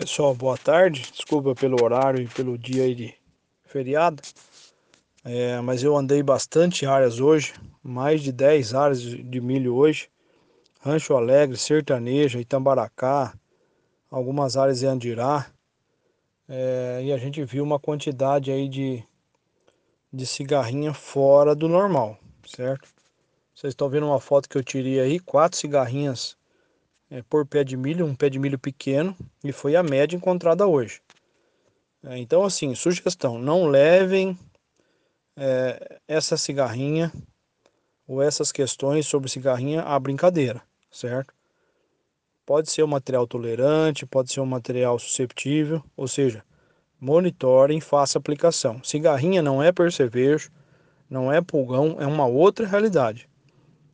Pessoal, boa tarde. Desculpa pelo horário e pelo dia de feriado. É, mas eu andei bastante áreas hoje, mais de 10 áreas de milho hoje. Rancho Alegre, Sertaneja, Itambaracá, algumas áreas em Andirá. É, e a gente viu uma quantidade aí de, de cigarrinha fora do normal, certo? Vocês estão vendo uma foto que eu tirei aí, quatro cigarrinhas é, por pé de milho, um pé de milho pequeno, e foi a média encontrada hoje. É, então, assim, sugestão: não levem é, essa cigarrinha ou essas questões sobre cigarrinha à brincadeira, certo? Pode ser um material tolerante, pode ser um material susceptível, ou seja, monitorem, faça aplicação. Cigarrinha não é percevejo, não é pulgão, é uma outra realidade.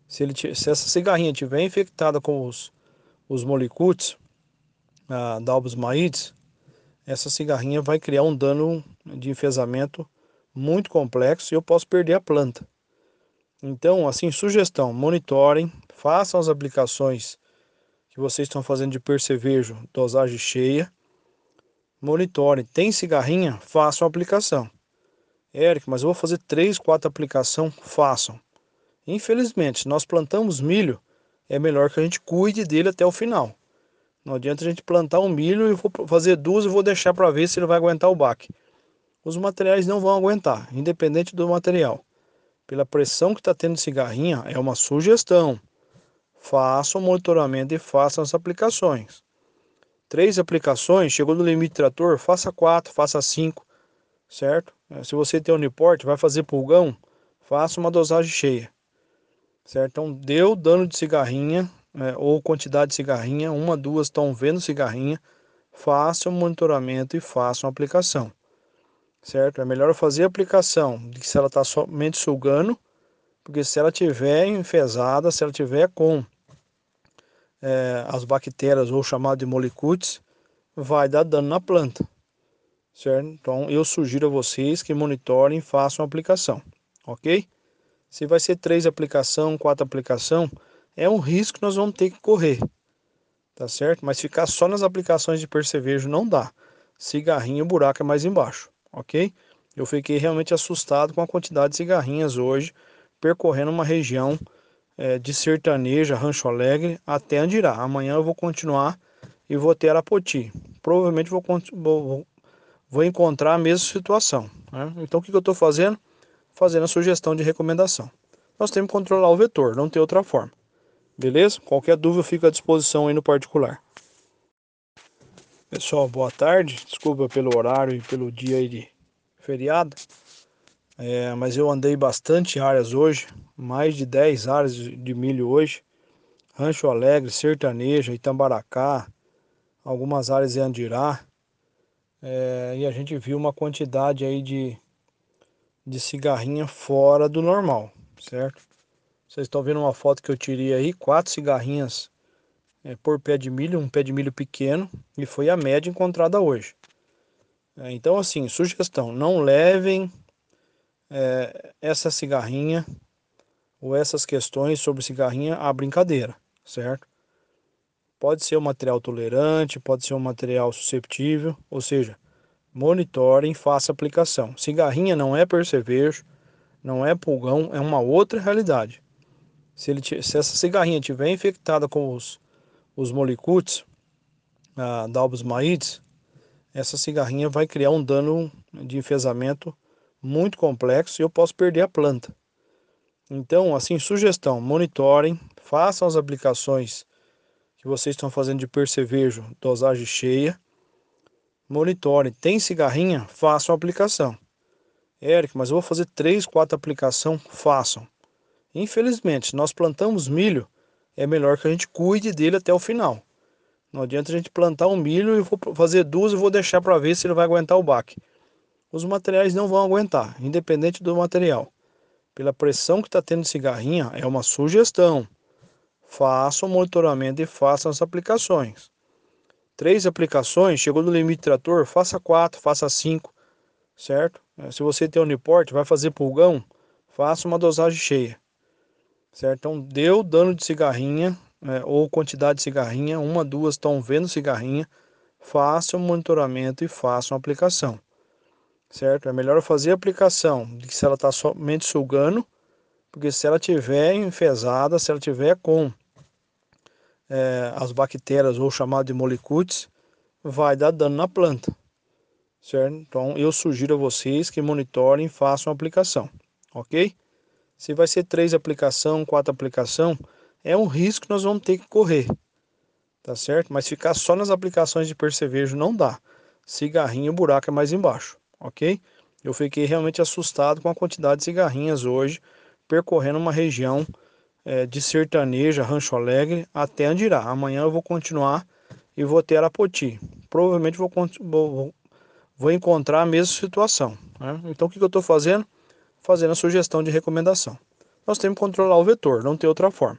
Se, ele, se essa cigarrinha tiver infectada com os os molicutes, a Dalbus maites, essa cigarrinha vai criar um dano de enfesamento muito complexo e eu posso perder a planta. Então, assim, sugestão, monitorem, façam as aplicações que vocês estão fazendo de percevejo, dosagem cheia. Monitorem, tem cigarrinha? Façam a aplicação. Eric, mas eu vou fazer 3, 4 aplicação? Façam. Infelizmente, nós plantamos milho, é melhor que a gente cuide dele até o final. Não adianta a gente plantar um milho e vou fazer duas e vou deixar para ver se ele vai aguentar o baque. Os materiais não vão aguentar, independente do material. Pela pressão que está tendo cigarrinha, é uma sugestão. Faça o monitoramento e faça as aplicações. Três aplicações, chegou no limite trator, faça quatro, faça cinco, certo? Se você tem uniporte, vai fazer pulgão, faça uma dosagem cheia certo? Então deu dano de cigarrinha é, ou quantidade de cigarrinha, uma, duas estão vendo cigarrinha, faça o monitoramento e faça uma aplicação, certo? É melhor fazer a aplicação de que se ela está somente sugando, porque se ela tiver enfesada, se ela tiver com é, as bactérias ou chamado de molicutes, vai dar dano na planta, certo? Então eu sugiro a vocês que monitorem e façam a aplicação, ok? Se vai ser três aplicação, quatro aplicação, é um risco que nós vamos ter que correr. Tá certo? Mas ficar só nas aplicações de percevejo não dá. Cigarrinho, o buraco é mais embaixo, ok? Eu fiquei realmente assustado com a quantidade de cigarrinhas hoje, percorrendo uma região é, de Sertaneja, Rancho Alegre, até Andirá. Amanhã eu vou continuar e vou ter Arapoti. Provavelmente vou, vou, vou encontrar a mesma situação. Né? Então o que, que eu estou fazendo? Fazendo a sugestão de recomendação. Nós temos que controlar o vetor, não tem outra forma. Beleza? Qualquer dúvida fica à disposição aí no particular. Pessoal, boa tarde. Desculpa pelo horário e pelo dia aí de feriado. É, mas eu andei bastante áreas hoje, mais de 10 áreas de milho hoje. Rancho Alegre, Sertaneja, Itambaracá, algumas áreas em Andirá. É, e a gente viu uma quantidade aí de de cigarrinha fora do normal, certo? Vocês estão vendo uma foto que eu tirei aí, quatro cigarrinhas é, por pé de milho, um pé de milho pequeno, e foi a média encontrada hoje. É, então, assim, sugestão, não levem é, essa cigarrinha ou essas questões sobre cigarrinha à brincadeira, certo? Pode ser um material tolerante, pode ser um material susceptível, ou seja, monitorem, faça aplicação. Cigarrinha não é percevejo, não é pulgão, é uma outra realidade. Se, ele, se essa cigarrinha tiver infectada com os, os molicutes, a Dalbus maites, essa cigarrinha vai criar um dano de enfesamento muito complexo e eu posso perder a planta. Então, assim, sugestão, monitorem, façam as aplicações que vocês estão fazendo de percevejo, dosagem cheia, monitore. Tem cigarrinha? Façam a aplicação. Eric, mas eu vou fazer três, quatro aplicação? Façam. Infelizmente, nós plantamos milho, é melhor que a gente cuide dele até o final. Não adianta a gente plantar um milho e vou fazer duas e vou deixar para ver se ele vai aguentar o baque. Os materiais não vão aguentar, independente do material. Pela pressão que está tendo cigarrinha, é uma sugestão. Façam o monitoramento e façam as aplicações três aplicações, chegou no limite trator, faça quatro, faça cinco, certo? É, se você tem uniporte, vai fazer pulgão, faça uma dosagem cheia, certo? Então, deu dano de cigarrinha, é, ou quantidade de cigarrinha, uma, duas estão vendo cigarrinha, faça o monitoramento e faça uma aplicação. Certo? É melhor fazer a aplicação de que se ela está somente sugando, porque se ela tiver enfesada, se ela tiver com é, as bactérias ou chamado de molicutes, vai dar dano na planta. Certo? Então eu sugiro a vocês que monitorem e façam a aplicação, ok? Se vai ser três aplicação, quatro aplicação, é um risco que nós vamos ter que correr, tá certo? Mas ficar só nas aplicações de percevejo não dá. Cigarrinho, o buraco é mais embaixo, ok? Eu fiquei realmente assustado com a quantidade de cigarrinhas hoje percorrendo uma região é, de Sertaneja, Rancho Alegre até Andirá. Amanhã eu vou continuar e vou ter Arapoti. Provavelmente vou, vou, vou encontrar a mesma situação. Né? Então o que, que eu estou fazendo? Fazendo a sugestão de recomendação. Nós temos que controlar o vetor, não tem outra forma.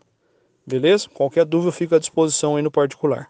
Beleza? Qualquer dúvida eu fico à disposição aí no particular.